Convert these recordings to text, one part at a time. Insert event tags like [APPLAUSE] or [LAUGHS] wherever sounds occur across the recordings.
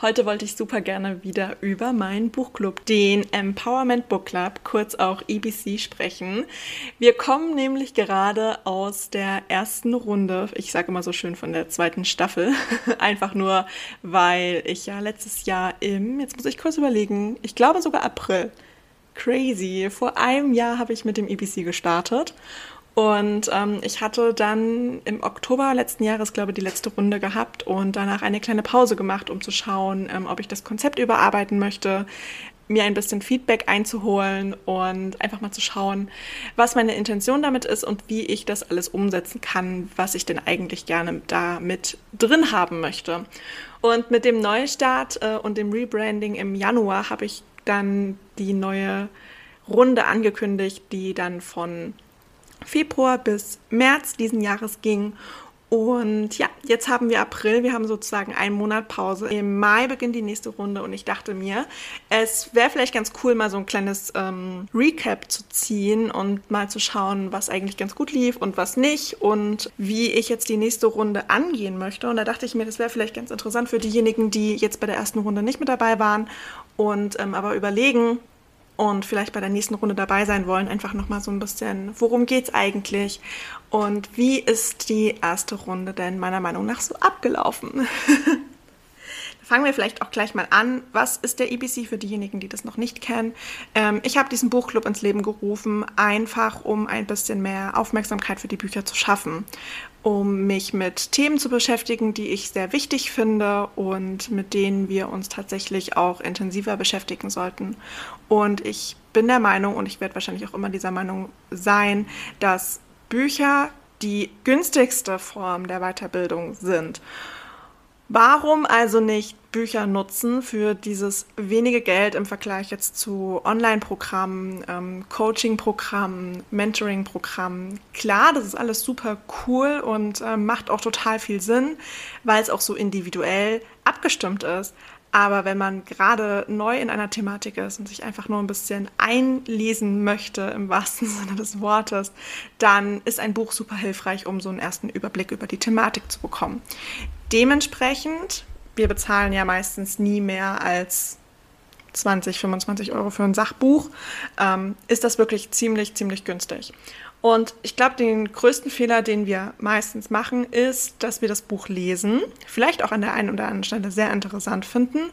Heute wollte ich super gerne wieder über meinen Buchclub, den Empowerment Book Club, kurz auch EBC, sprechen. Wir kommen nämlich gerade aus der ersten Runde, ich sage immer so schön von der zweiten Staffel, [LAUGHS] einfach nur, weil ich ja letztes Jahr im, jetzt muss ich kurz überlegen, ich glaube sogar April, crazy, vor einem Jahr habe ich mit dem EBC gestartet und ähm, ich hatte dann im Oktober letzten Jahres, glaube ich, die letzte Runde gehabt und danach eine kleine Pause gemacht, um zu schauen, ähm, ob ich das Konzept überarbeiten möchte, mir ein bisschen Feedback einzuholen und einfach mal zu schauen, was meine Intention damit ist und wie ich das alles umsetzen kann, was ich denn eigentlich gerne da mit drin haben möchte. Und mit dem Neustart äh, und dem Rebranding im Januar habe ich dann die neue Runde angekündigt, die dann von Februar bis März diesen Jahres ging. Und ja, jetzt haben wir April, wir haben sozusagen einen Monat Pause. Im Mai beginnt die nächste Runde und ich dachte mir, es wäre vielleicht ganz cool, mal so ein kleines ähm, Recap zu ziehen und mal zu schauen, was eigentlich ganz gut lief und was nicht und wie ich jetzt die nächste Runde angehen möchte. Und da dachte ich mir, das wäre vielleicht ganz interessant für diejenigen, die jetzt bei der ersten Runde nicht mit dabei waren und ähm, aber überlegen, und vielleicht bei der nächsten Runde dabei sein wollen, einfach nochmal so ein bisschen, worum geht's eigentlich und wie ist die erste Runde denn meiner Meinung nach so abgelaufen? [LAUGHS] Fangen wir vielleicht auch gleich mal an. Was ist der EBC für diejenigen, die das noch nicht kennen? Ähm, ich habe diesen Buchclub ins Leben gerufen, einfach um ein bisschen mehr Aufmerksamkeit für die Bücher zu schaffen, um mich mit Themen zu beschäftigen, die ich sehr wichtig finde und mit denen wir uns tatsächlich auch intensiver beschäftigen sollten. Und ich bin der Meinung, und ich werde wahrscheinlich auch immer dieser Meinung sein, dass Bücher die günstigste Form der Weiterbildung sind. Warum also nicht Bücher nutzen für dieses wenige Geld im Vergleich jetzt zu Online-Programmen, ähm, Coaching-Programmen, Mentoring-Programmen? Klar, das ist alles super cool und äh, macht auch total viel Sinn, weil es auch so individuell abgestimmt ist. Aber wenn man gerade neu in einer Thematik ist und sich einfach nur ein bisschen einlesen möchte, im wahrsten [LAUGHS] Sinne des Wortes, dann ist ein Buch super hilfreich, um so einen ersten Überblick über die Thematik zu bekommen. Dementsprechend, wir bezahlen ja meistens nie mehr als 20, 25 Euro für ein Sachbuch, ähm, ist das wirklich ziemlich, ziemlich günstig. Und ich glaube, den größten Fehler, den wir meistens machen, ist, dass wir das Buch lesen, vielleicht auch an der einen oder anderen Stelle sehr interessant finden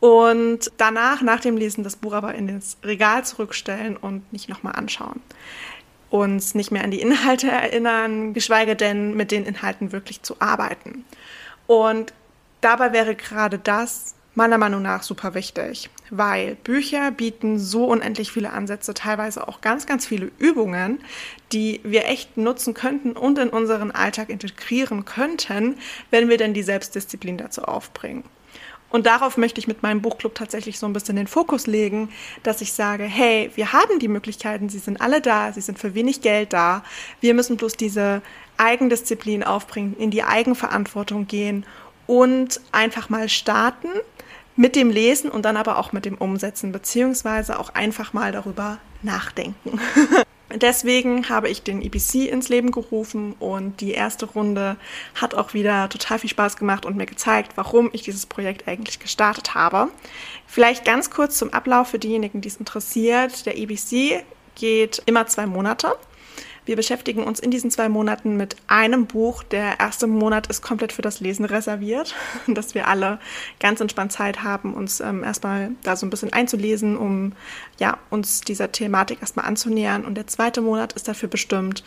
und danach, nach dem Lesen, das Buch aber in das Regal zurückstellen und nicht nochmal anschauen. Uns nicht mehr an die Inhalte erinnern, geschweige denn mit den Inhalten wirklich zu arbeiten. Und dabei wäre gerade das meiner Meinung nach super wichtig, weil Bücher bieten so unendlich viele Ansätze, teilweise auch ganz, ganz viele Übungen, die wir echt nutzen könnten und in unseren Alltag integrieren könnten, wenn wir denn die Selbstdisziplin dazu aufbringen. Und darauf möchte ich mit meinem Buchclub tatsächlich so ein bisschen den Fokus legen, dass ich sage, hey, wir haben die Möglichkeiten, sie sind alle da, sie sind für wenig Geld da. Wir müssen bloß diese Eigendisziplin aufbringen, in die Eigenverantwortung gehen und einfach mal starten mit dem Lesen und dann aber auch mit dem Umsetzen, beziehungsweise auch einfach mal darüber nachdenken. [LAUGHS] Deswegen habe ich den EBC ins Leben gerufen und die erste Runde hat auch wieder total viel Spaß gemacht und mir gezeigt, warum ich dieses Projekt eigentlich gestartet habe. Vielleicht ganz kurz zum Ablauf für diejenigen, die es interessiert. Der EBC geht immer zwei Monate. Wir beschäftigen uns in diesen zwei Monaten mit einem Buch. Der erste Monat ist komplett für das Lesen reserviert, [LAUGHS] dass wir alle ganz entspannt Zeit haben, uns ähm, erstmal da so ein bisschen einzulesen, um ja, uns dieser Thematik erstmal anzunähern. Und der zweite Monat ist dafür bestimmt,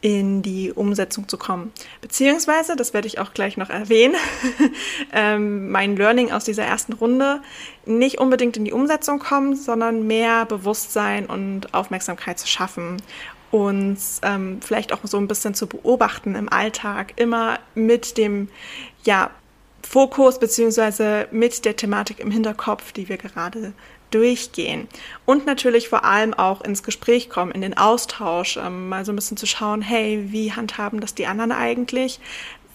in die Umsetzung zu kommen. Beziehungsweise, das werde ich auch gleich noch erwähnen, [LAUGHS] ähm, mein Learning aus dieser ersten Runde, nicht unbedingt in die Umsetzung kommen, sondern mehr Bewusstsein und Aufmerksamkeit zu schaffen uns ähm, vielleicht auch so ein bisschen zu beobachten im Alltag, immer mit dem ja, Fokus beziehungsweise mit der Thematik im Hinterkopf, die wir gerade durchgehen. Und natürlich vor allem auch ins Gespräch kommen, in den Austausch, ähm, mal so ein bisschen zu schauen, hey, wie handhaben das die anderen eigentlich?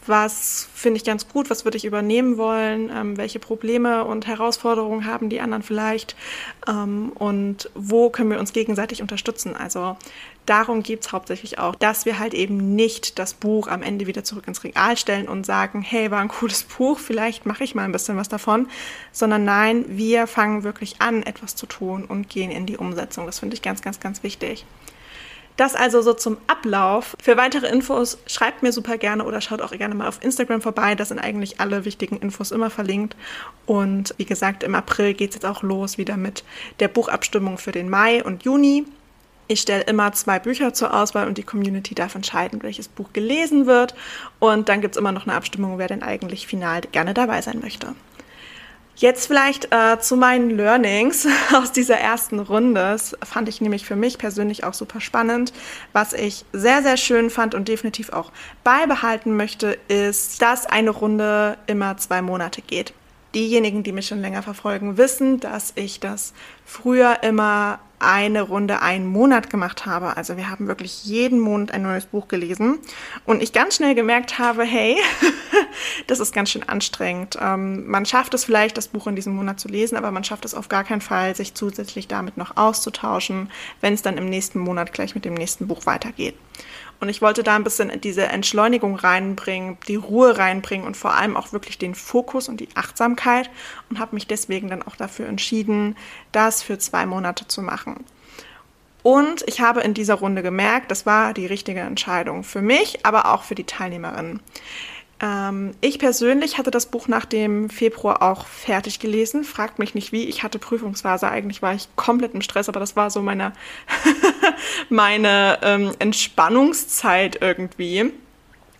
was finde ich ganz gut, was würde ich übernehmen wollen, ähm, welche Probleme und Herausforderungen haben die anderen vielleicht ähm, und wo können wir uns gegenseitig unterstützen. Also darum geht es hauptsächlich auch, dass wir halt eben nicht das Buch am Ende wieder zurück ins Regal stellen und sagen, hey, war ein cooles Buch, vielleicht mache ich mal ein bisschen was davon, sondern nein, wir fangen wirklich an, etwas zu tun und gehen in die Umsetzung. Das finde ich ganz, ganz, ganz wichtig. Das also so zum Ablauf. Für weitere Infos schreibt mir super gerne oder schaut auch gerne mal auf Instagram vorbei. Da sind eigentlich alle wichtigen Infos immer verlinkt. Und wie gesagt, im April geht es jetzt auch los wieder mit der Buchabstimmung für den Mai und Juni. Ich stelle immer zwei Bücher zur Auswahl und die Community darf entscheiden, welches Buch gelesen wird. Und dann gibt es immer noch eine Abstimmung, wer denn eigentlich final gerne dabei sein möchte. Jetzt vielleicht äh, zu meinen Learnings [LAUGHS] aus dieser ersten Runde. Das fand ich nämlich für mich persönlich auch super spannend. Was ich sehr, sehr schön fand und definitiv auch beibehalten möchte, ist, dass eine Runde immer zwei Monate geht. Diejenigen, die mich schon länger verfolgen, wissen, dass ich das früher immer eine Runde einen Monat gemacht habe. Also wir haben wirklich jeden Monat ein neues Buch gelesen und ich ganz schnell gemerkt habe, hey, [LAUGHS] das ist ganz schön anstrengend. Ähm, man schafft es vielleicht, das Buch in diesem Monat zu lesen, aber man schafft es auf gar keinen Fall, sich zusätzlich damit noch auszutauschen, wenn es dann im nächsten Monat gleich mit dem nächsten Buch weitergeht. Und ich wollte da ein bisschen diese Entschleunigung reinbringen, die Ruhe reinbringen und vor allem auch wirklich den Fokus und die Achtsamkeit und habe mich deswegen dann auch dafür entschieden, das für zwei Monate zu machen. Und ich habe in dieser Runde gemerkt, das war die richtige Entscheidung für mich, aber auch für die Teilnehmerinnen. Ähm, ich persönlich hatte das Buch nach dem Februar auch fertig gelesen. Fragt mich nicht wie. Ich hatte Prüfungsphase. Eigentlich war ich komplett im Stress, aber das war so meine, [LAUGHS] meine ähm, Entspannungszeit irgendwie.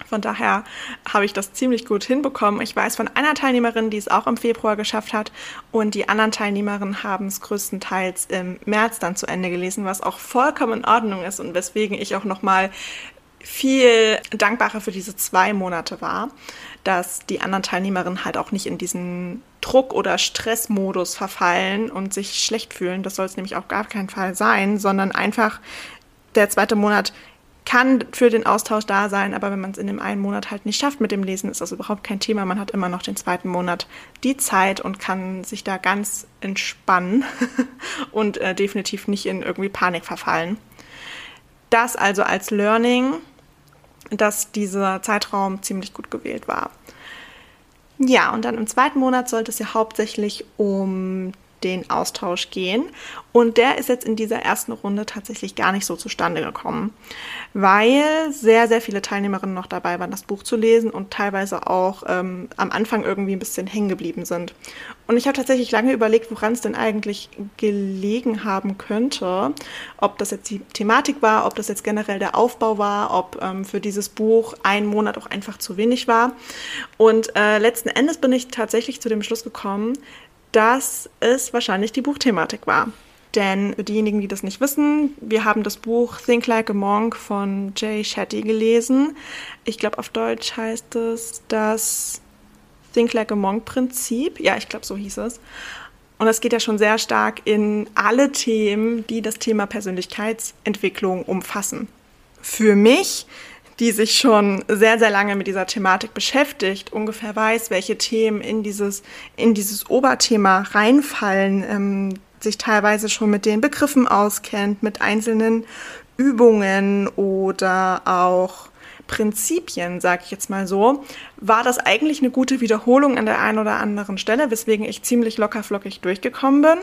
Von daher habe ich das ziemlich gut hinbekommen. Ich weiß von einer Teilnehmerin, die es auch im Februar geschafft hat. Und die anderen Teilnehmerinnen haben es größtenteils im März dann zu Ende gelesen, was auch vollkommen in Ordnung ist und weswegen ich auch nochmal viel dankbarer für diese zwei Monate war, dass die anderen Teilnehmerinnen halt auch nicht in diesen Druck- oder Stressmodus verfallen und sich schlecht fühlen. Das soll es nämlich auch gar keinen Fall sein, sondern einfach der zweite Monat kann für den Austausch da sein, aber wenn man es in dem einen Monat halt nicht schafft mit dem Lesen, ist das überhaupt kein Thema. Man hat immer noch den zweiten Monat die Zeit und kann sich da ganz entspannen [LAUGHS] und äh, definitiv nicht in irgendwie Panik verfallen. Das also als Learning dass dieser Zeitraum ziemlich gut gewählt war. Ja, und dann im zweiten Monat sollte es ja hauptsächlich um den Austausch gehen. Und der ist jetzt in dieser ersten Runde tatsächlich gar nicht so zustande gekommen, weil sehr, sehr viele Teilnehmerinnen noch dabei waren, das Buch zu lesen und teilweise auch ähm, am Anfang irgendwie ein bisschen hängen geblieben sind. Und ich habe tatsächlich lange überlegt, woran es denn eigentlich gelegen haben könnte. Ob das jetzt die Thematik war, ob das jetzt generell der Aufbau war, ob ähm, für dieses Buch ein Monat auch einfach zu wenig war. Und äh, letzten Endes bin ich tatsächlich zu dem Schluss gekommen, dass es wahrscheinlich die Buchthematik war. Denn für diejenigen, die das nicht wissen, wir haben das Buch Think Like a Monk von Jay Shetty gelesen. Ich glaube, auf Deutsch heißt es das Think Like a Monk Prinzip. Ja, ich glaube, so hieß es. Und das geht ja schon sehr stark in alle Themen, die das Thema Persönlichkeitsentwicklung umfassen. Für mich die sich schon sehr, sehr lange mit dieser Thematik beschäftigt, ungefähr weiß, welche Themen in dieses, in dieses Oberthema reinfallen, ähm, sich teilweise schon mit den Begriffen auskennt, mit einzelnen Übungen oder auch Prinzipien, sage ich jetzt mal so, war das eigentlich eine gute Wiederholung an der einen oder anderen Stelle, weswegen ich ziemlich lockerflockig durchgekommen bin.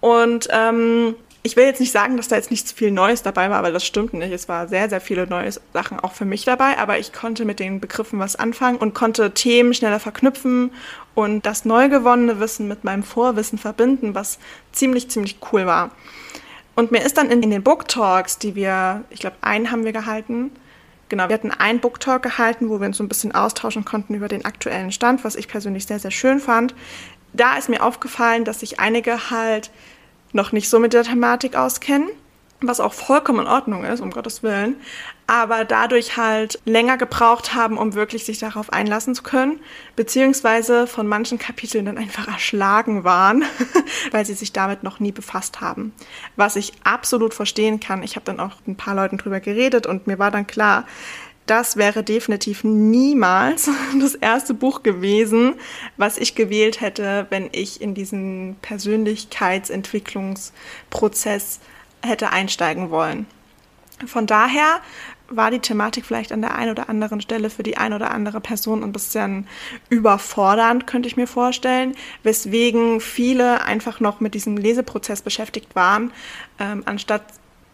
Und ähm, Ich will jetzt nicht sagen, dass da jetzt nicht viel Neues dabei war, weil das stimmt nicht. Es war sehr, sehr viele neue Sachen auch für mich dabei, aber ich konnte mit den Begriffen was anfangen und konnte Themen schneller verknüpfen und das neu gewonnene Wissen mit meinem Vorwissen verbinden, was ziemlich, ziemlich cool war. Und mir ist dann in, in den Book Talks, die wir, ich glaube, einen haben wir gehalten, Genau, wir hatten einen Book Talk gehalten, wo wir uns so ein bisschen austauschen konnten über den aktuellen Stand, was ich persönlich sehr, sehr schön fand. Da ist mir aufgefallen, dass sich einige halt noch nicht so mit der Thematik auskennen was auch vollkommen in Ordnung ist, um Gottes Willen, aber dadurch halt länger gebraucht haben, um wirklich sich darauf einlassen zu können, beziehungsweise von manchen Kapiteln dann einfach erschlagen waren, [LAUGHS] weil sie sich damit noch nie befasst haben. Was ich absolut verstehen kann. Ich habe dann auch mit ein paar Leuten drüber geredet und mir war dann klar, das wäre definitiv niemals [LAUGHS] das erste Buch gewesen, was ich gewählt hätte, wenn ich in diesen Persönlichkeitsentwicklungsprozess hätte einsteigen wollen. Von daher war die Thematik vielleicht an der einen oder anderen Stelle für die eine oder andere Person ein bisschen überfordernd, könnte ich mir vorstellen, weswegen viele einfach noch mit diesem Leseprozess beschäftigt waren, ähm, anstatt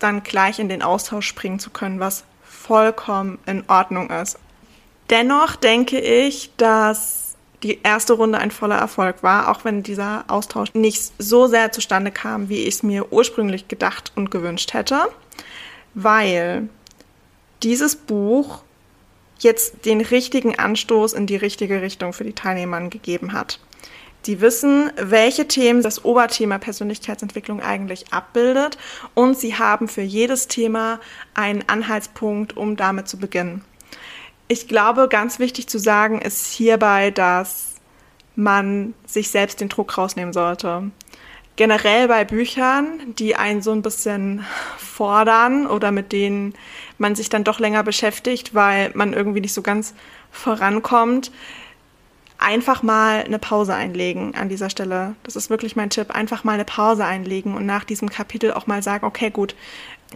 dann gleich in den Austausch springen zu können, was vollkommen in Ordnung ist. Dennoch denke ich, dass die erste Runde ein voller Erfolg war, auch wenn dieser Austausch nicht so sehr zustande kam, wie ich es mir ursprünglich gedacht und gewünscht hätte, weil dieses Buch jetzt den richtigen Anstoß in die richtige Richtung für die Teilnehmer gegeben hat. Die wissen, welche Themen das Oberthema Persönlichkeitsentwicklung eigentlich abbildet und sie haben für jedes Thema einen Anhaltspunkt, um damit zu beginnen. Ich glaube, ganz wichtig zu sagen ist hierbei, dass man sich selbst den Druck rausnehmen sollte. Generell bei Büchern, die einen so ein bisschen fordern oder mit denen man sich dann doch länger beschäftigt, weil man irgendwie nicht so ganz vorankommt, einfach mal eine Pause einlegen an dieser Stelle. Das ist wirklich mein Tipp. Einfach mal eine Pause einlegen und nach diesem Kapitel auch mal sagen, okay, gut,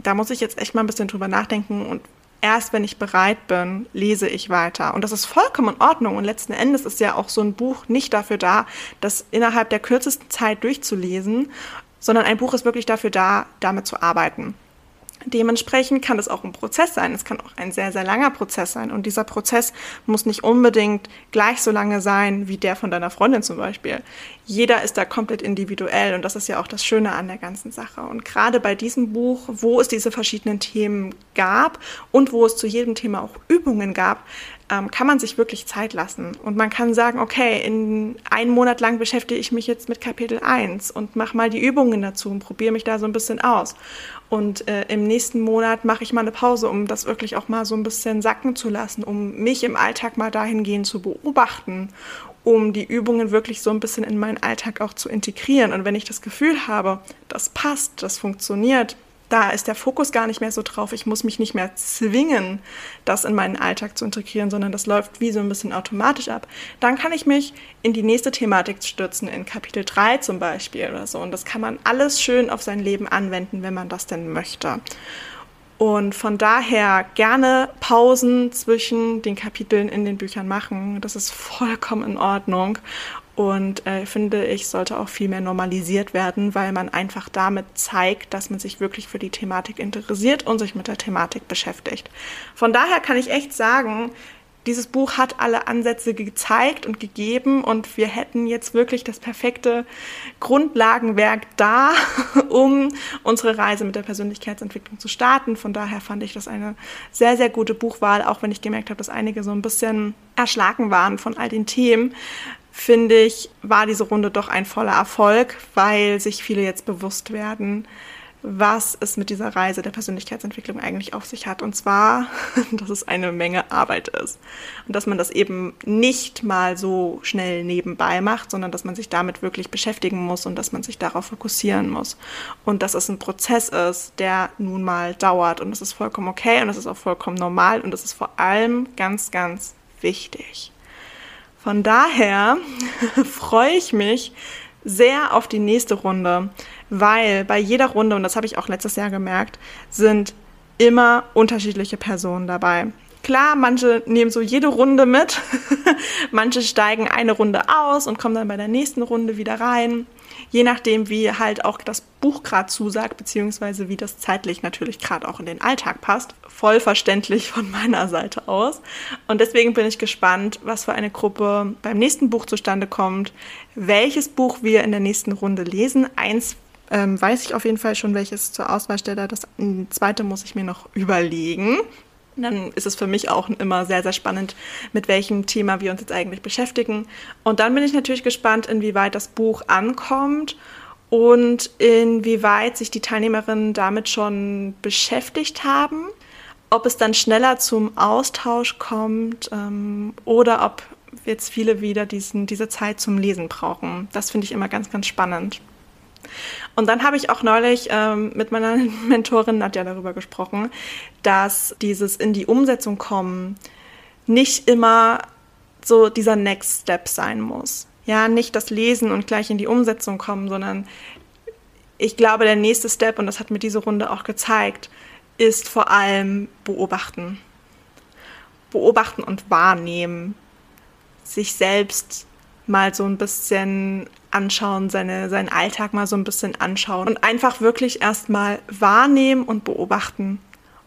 da muss ich jetzt echt mal ein bisschen drüber nachdenken und erst wenn ich bereit bin, lese ich weiter. Und das ist vollkommen in Ordnung. Und letzten Endes ist ja auch so ein Buch nicht dafür da, das innerhalb der kürzesten Zeit durchzulesen, sondern ein Buch ist wirklich dafür da, damit zu arbeiten. Dementsprechend kann es auch ein Prozess sein. Es kann auch ein sehr, sehr langer Prozess sein. Und dieser Prozess muss nicht unbedingt gleich so lange sein wie der von deiner Freundin zum Beispiel. Jeder ist da komplett individuell und das ist ja auch das Schöne an der ganzen Sache. Und gerade bei diesem Buch, wo es diese verschiedenen Themen gab und wo es zu jedem Thema auch Übungen gab, ähm, kann man sich wirklich Zeit lassen. Und man kann sagen, okay, in einen Monat lang beschäftige ich mich jetzt mit Kapitel 1 und mache mal die Übungen dazu und probiere mich da so ein bisschen aus. Und äh, im nächsten Monat mache ich mal eine Pause, um das wirklich auch mal so ein bisschen sacken zu lassen, um mich im Alltag mal dahingehend zu beobachten, um die Übungen wirklich so ein bisschen in meinen Alltag auch zu integrieren. Und wenn ich das Gefühl habe, das passt, das funktioniert, da ist der Fokus gar nicht mehr so drauf. Ich muss mich nicht mehr zwingen, das in meinen Alltag zu integrieren, sondern das läuft wie so ein bisschen automatisch ab. Dann kann ich mich in die nächste Thematik stürzen, in Kapitel 3 zum Beispiel oder so. Und das kann man alles schön auf sein Leben anwenden, wenn man das denn möchte. Und von daher gerne Pausen zwischen den Kapiteln in den Büchern machen. Das ist vollkommen in Ordnung. Und äh, finde ich, sollte auch viel mehr normalisiert werden, weil man einfach damit zeigt, dass man sich wirklich für die Thematik interessiert und sich mit der Thematik beschäftigt. Von daher kann ich echt sagen, dieses Buch hat alle Ansätze gezeigt und gegeben und wir hätten jetzt wirklich das perfekte Grundlagenwerk da, [LAUGHS] um unsere Reise mit der Persönlichkeitsentwicklung zu starten. Von daher fand ich das eine sehr, sehr gute Buchwahl, auch wenn ich gemerkt habe, dass einige so ein bisschen erschlagen waren von all den Themen finde ich, war diese Runde doch ein voller Erfolg, weil sich viele jetzt bewusst werden, was es mit dieser Reise der Persönlichkeitsentwicklung eigentlich auf sich hat. Und zwar, [LAUGHS] dass es eine Menge Arbeit ist. Und dass man das eben nicht mal so schnell nebenbei macht, sondern dass man sich damit wirklich beschäftigen muss und dass man sich darauf fokussieren muss. Und dass es ein Prozess ist, der nun mal dauert. Und das ist vollkommen okay und das ist auch vollkommen normal und das ist vor allem ganz, ganz wichtig. Von daher [LAUGHS] freue ich mich sehr auf die nächste Runde, weil bei jeder Runde, und das habe ich auch letztes Jahr gemerkt, sind immer unterschiedliche Personen dabei. Klar, manche nehmen so jede Runde mit, [LAUGHS] manche steigen eine Runde aus und kommen dann bei der nächsten Runde wieder rein. Je nachdem, wie halt auch das Buch gerade zusagt, beziehungsweise wie das zeitlich natürlich gerade auch in den Alltag passt. Voll verständlich von meiner Seite aus. Und deswegen bin ich gespannt, was für eine Gruppe beim nächsten Buch zustande kommt, welches Buch wir in der nächsten Runde lesen. Eins ähm, weiß ich auf jeden Fall schon, welches zur Auswahl stelle. Das zweite muss ich mir noch überlegen. Dann ist es für mich auch immer sehr, sehr spannend, mit welchem Thema wir uns jetzt eigentlich beschäftigen. Und dann bin ich natürlich gespannt, inwieweit das Buch ankommt und inwieweit sich die Teilnehmerinnen damit schon beschäftigt haben. Ob es dann schneller zum Austausch kommt ähm, oder ob jetzt viele wieder diesen, diese Zeit zum Lesen brauchen. Das finde ich immer ganz, ganz spannend. Und dann habe ich auch neulich ähm, mit meiner [LAUGHS] Mentorin Nadja darüber gesprochen, dass dieses in die Umsetzung kommen nicht immer so dieser Next Step sein muss. Ja, nicht das Lesen und gleich in die Umsetzung kommen, sondern ich glaube, der nächste Step, und das hat mir diese Runde auch gezeigt, ist vor allem beobachten. Beobachten und wahrnehmen. Sich selbst mal so ein bisschen anschauen, seine, seinen Alltag mal so ein bisschen anschauen und einfach wirklich erstmal wahrnehmen und beobachten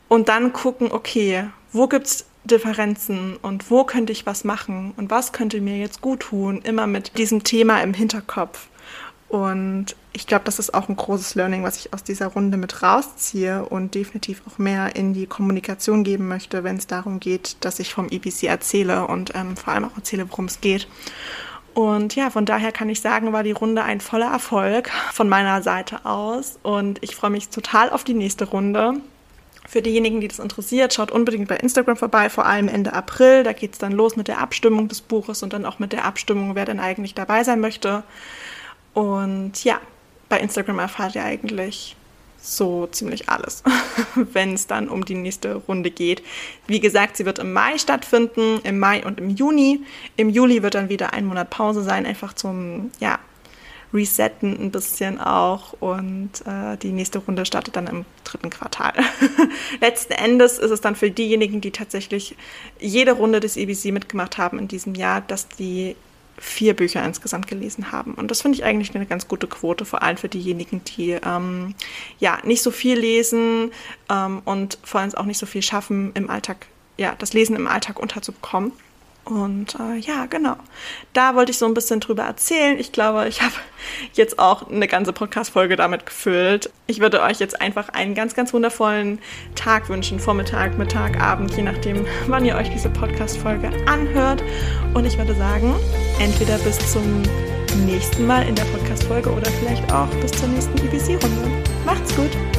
und dann gucken, okay, wo gibt es Differenzen und wo könnte ich was machen und was könnte mir jetzt gut tun, immer mit diesem Thema im Hinterkopf. Und ich glaube, das ist auch ein großes Learning, was ich aus dieser Runde mit rausziehe und definitiv auch mehr in die Kommunikation geben möchte, wenn es darum geht, dass ich vom EPC erzähle und ähm, vor allem auch erzähle, worum es geht. Und ja, von daher kann ich sagen, war die Runde ein voller Erfolg von meiner Seite aus. Und ich freue mich total auf die nächste Runde. Für diejenigen, die das interessiert, schaut unbedingt bei Instagram vorbei, vor allem Ende April. Da geht es dann los mit der Abstimmung des Buches und dann auch mit der Abstimmung, wer denn eigentlich dabei sein möchte. Und ja, bei Instagram erfahrt ihr eigentlich so ziemlich alles, [LAUGHS] wenn es dann um die nächste Runde geht. Wie gesagt, sie wird im Mai stattfinden, im Mai und im Juni. Im Juli wird dann wieder ein Monat Pause sein, einfach zum ja, Resetten ein bisschen auch. Und äh, die nächste Runde startet dann im dritten Quartal. [LAUGHS] Letzten Endes ist es dann für diejenigen, die tatsächlich jede Runde des EBC mitgemacht haben in diesem Jahr, dass die vier Bücher insgesamt gelesen haben. Und das finde ich eigentlich eine ganz gute Quote, vor allem für diejenigen, die ähm, ja nicht so viel lesen ähm, und vor allem auch nicht so viel schaffen, im Alltag, ja, das Lesen im Alltag unterzubekommen. Und äh, ja, genau. Da wollte ich so ein bisschen drüber erzählen. Ich glaube, ich habe jetzt auch eine ganze Podcast-Folge damit gefüllt. Ich würde euch jetzt einfach einen ganz, ganz wundervollen Tag wünschen. Vormittag, Mittag, Abend, je nachdem, wann ihr euch diese Podcast-Folge anhört. Und ich würde sagen, entweder bis zum nächsten Mal in der Podcast-Folge oder vielleicht auch bis zur nächsten EBC-Runde. Macht's gut!